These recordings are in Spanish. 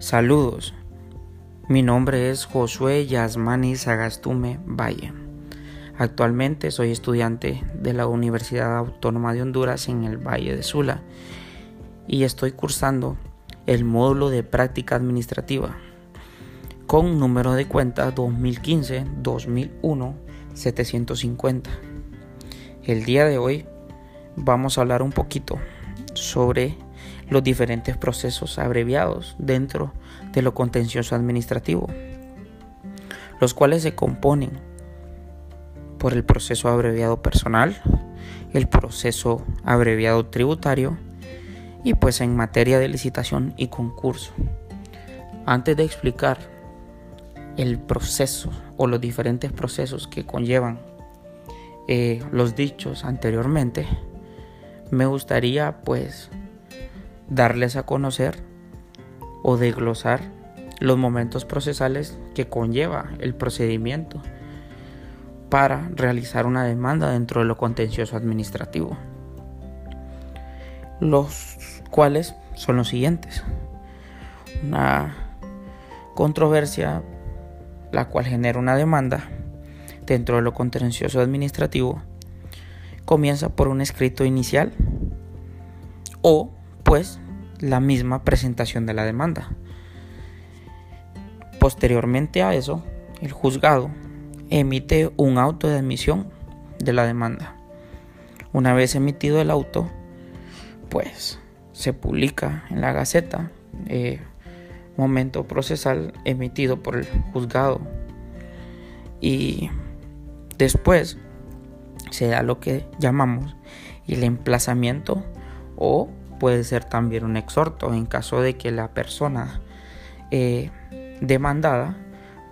Saludos, mi nombre es Josué Yasmani Sagastume Valle. Actualmente soy estudiante de la Universidad Autónoma de Honduras en el Valle de Sula y estoy cursando el módulo de práctica administrativa con número de cuenta 2015-2001-750. El día de hoy vamos a hablar un poquito sobre los diferentes procesos abreviados dentro de lo contencioso administrativo, los cuales se componen por el proceso abreviado personal, el proceso abreviado tributario y pues en materia de licitación y concurso. Antes de explicar el proceso o los diferentes procesos que conllevan eh, los dichos anteriormente, me gustaría pues darles a conocer o desglosar los momentos procesales que conlleva el procedimiento para realizar una demanda dentro de lo contencioso administrativo. Los cuales son los siguientes. Una controversia la cual genera una demanda dentro de lo contencioso administrativo comienza por un escrito inicial o la misma presentación de la demanda. Posteriormente a eso, el juzgado emite un auto de admisión de la demanda. Una vez emitido el auto, pues se publica en la Gaceta, eh, momento procesal emitido por el juzgado. Y después se da lo que llamamos el emplazamiento o puede ser también un exhorto. En caso de que la persona eh, demandada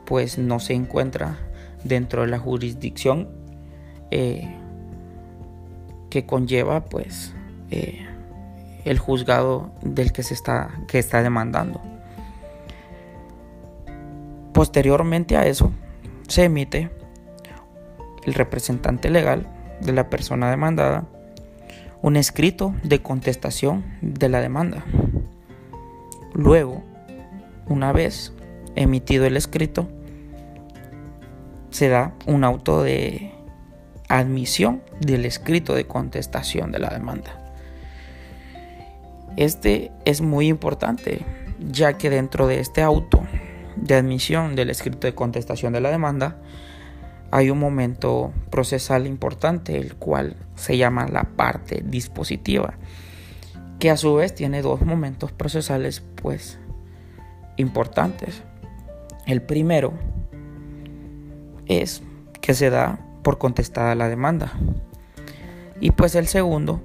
pues no se encuentra dentro de la jurisdicción eh, que conlleva pues eh, el juzgado del que se está que está demandando. Posteriormente a eso se emite el representante legal de la persona demandada un escrito de contestación de la demanda. Luego, una vez emitido el escrito, se da un auto de admisión del escrito de contestación de la demanda. Este es muy importante, ya que dentro de este auto de admisión del escrito de contestación de la demanda, hay un momento procesal importante, el cual se llama la parte dispositiva, que a su vez tiene dos momentos procesales pues importantes. El primero es que se da por contestada la demanda. Y pues el segundo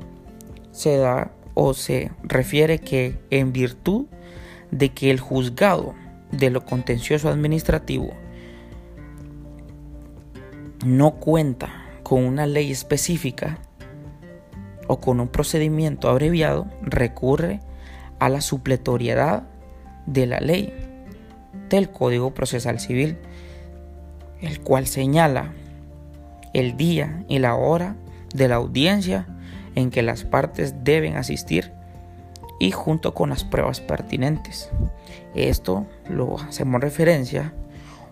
se da o se refiere que en virtud de que el juzgado de lo contencioso administrativo no cuenta con una ley específica o con un procedimiento abreviado, recurre a la supletoriedad de la ley del Código Procesal Civil, el cual señala el día y la hora de la audiencia en que las partes deben asistir y junto con las pruebas pertinentes. Esto lo hacemos referencia,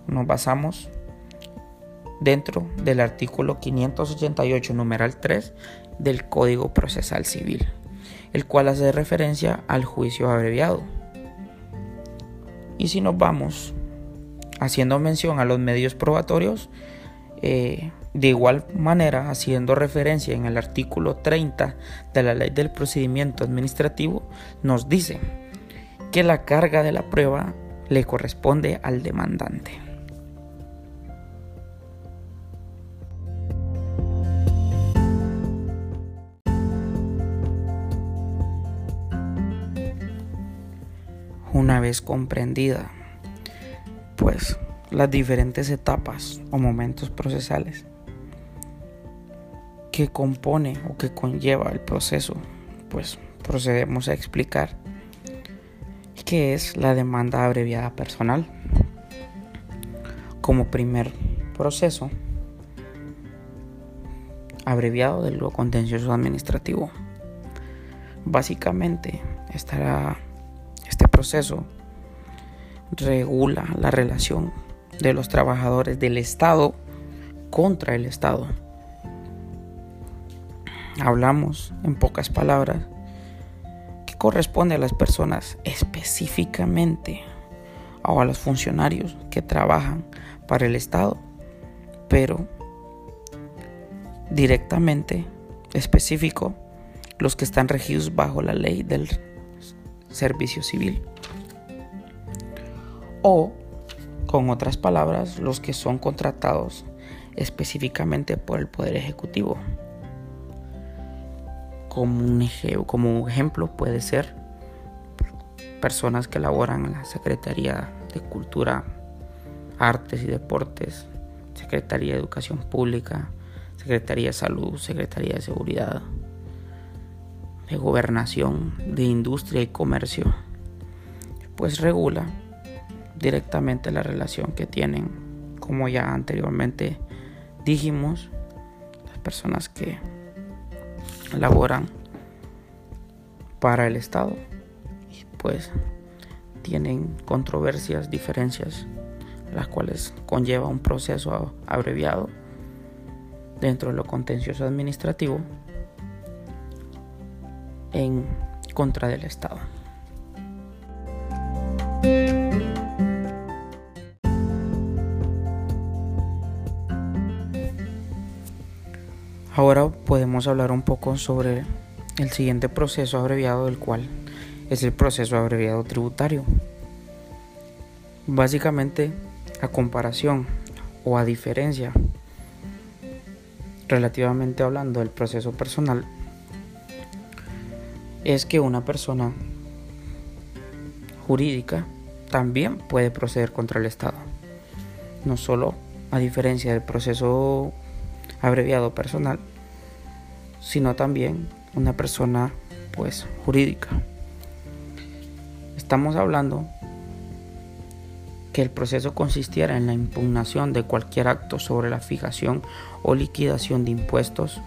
nos basamos dentro del artículo 588 numeral 3 del Código Procesal Civil, el cual hace referencia al juicio abreviado. Y si nos vamos haciendo mención a los medios probatorios, eh, de igual manera, haciendo referencia en el artículo 30 de la Ley del Procedimiento Administrativo, nos dice que la carga de la prueba le corresponde al demandante. Una vez comprendida pues las diferentes etapas o momentos procesales que compone o que conlleva el proceso, pues procedemos a explicar qué es la demanda abreviada personal. Como primer proceso abreviado de lo contencioso administrativo. Básicamente estará regula la relación de los trabajadores del Estado contra el Estado. Hablamos, en pocas palabras, que corresponde a las personas específicamente o a los funcionarios que trabajan para el Estado, pero directamente específico los que están regidos bajo la ley del servicio civil. O, con otras palabras, los que son contratados específicamente por el Poder Ejecutivo. Como un, ejemplo puede ser personas que laboran en la Secretaría de Cultura, Artes y Deportes, Secretaría de Educación Pública, Secretaría de Salud, Secretaría de Seguridad, de Gobernación, de Industria y Comercio, pues regula directamente la relación que tienen, como ya anteriormente dijimos, las personas que laboran para el Estado, y pues tienen controversias, diferencias, las cuales conlleva un proceso abreviado dentro de lo contencioso administrativo en contra del Estado. Ahora podemos hablar un poco sobre el siguiente proceso abreviado del cual es el proceso abreviado tributario. Básicamente, a comparación o a diferencia relativamente hablando del proceso personal, es que una persona jurídica también puede proceder contra el Estado. No solo a diferencia del proceso abreviado personal, sino también una persona pues jurídica. Estamos hablando que el proceso consistiera en la impugnación de cualquier acto sobre la fijación o liquidación de impuestos,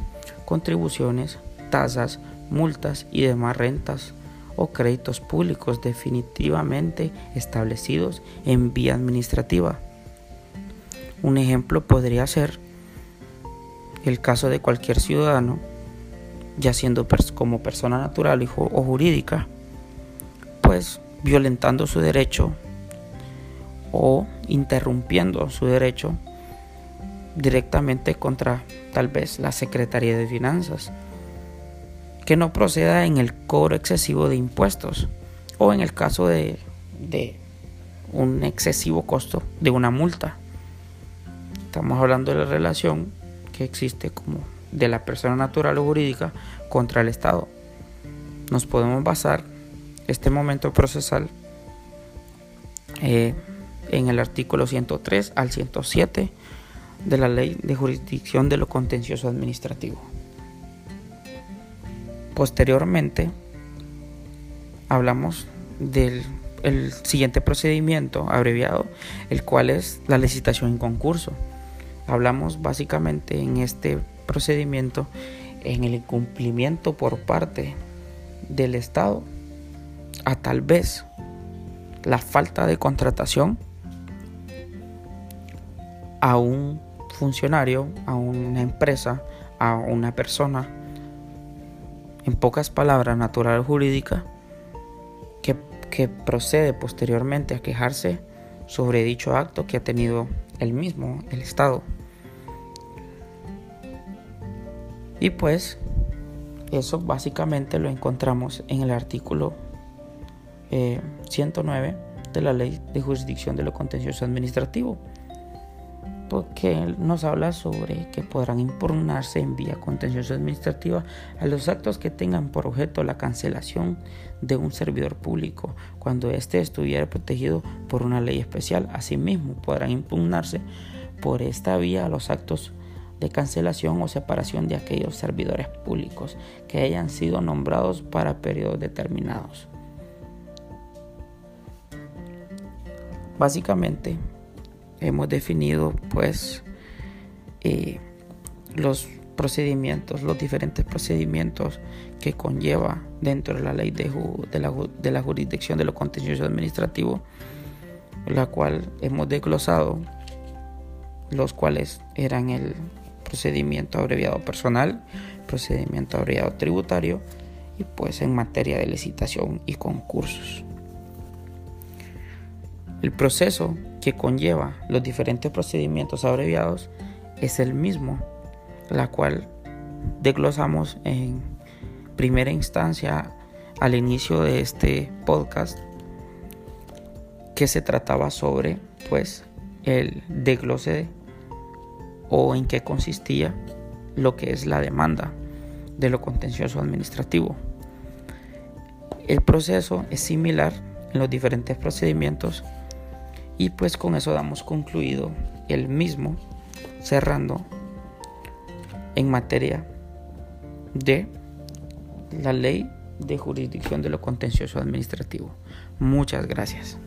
contribuciones, tasas, multas y demás rentas o créditos públicos definitivamente establecidos en vía administrativa. Un ejemplo podría ser el caso de cualquier ciudadano, ya siendo como persona natural o jurídica, pues violentando su derecho o interrumpiendo su derecho directamente contra tal vez la Secretaría de Finanzas que no proceda en el cobro excesivo de impuestos o en el caso de, un excesivo costo de una multa. Estamos hablando de la relación que existe como de la persona natural o jurídica contra el Estado. Nos podemos basar este momento procesal eh, en el artículo 103 al 107 de la Ley de Jurisdicción de lo Contencioso Administrativo. Posteriormente, hablamos del siguiente procedimiento abreviado, el cual es la licitación en concurso. Hablamos básicamente en este procedimiento en el incumplimiento por parte del Estado a tal vez la falta de contratación a un funcionario, a una empresa, a una persona en pocas palabras, natural jurídica, que, que procede posteriormente a quejarse sobre dicho acto que ha tenido el mismo, el Estado. Y pues eso básicamente lo encontramos en el artículo 109 eh, de la Ley de Jurisdicción de lo Contencioso Administrativo que nos habla sobre que podrán impugnarse en vía contenciosa administrativa a los actos que tengan por objeto la cancelación de un servidor público cuando éste estuviera protegido por una ley especial. Asimismo, podrán impugnarse por esta vía a los actos de cancelación o separación de aquellos servidores públicos que hayan sido nombrados para periodos determinados. Básicamente, hemos definido pues eh, los procedimientos, los diferentes procedimientos que conlleva dentro de la ley de, la, jurisdicción de lo contencioso administrativo la cual hemos desglosado los cuales eran el procedimiento abreviado personal, procedimiento abreviado tributario y pues en materia de licitación y concursos. El proceso que conlleva los diferentes procedimientos abreviados es el mismo, la cual desglosamos en primera instancia al inicio de este podcast que se trataba sobre pues el desglose o en qué consistía lo que es la demanda de lo contencioso administrativo. El proceso es similar en los diferentes procedimientos y pues con eso damos concluido el mismo cerrando en materia de la ley de jurisdicción de lo contencioso administrativo. Muchas gracias.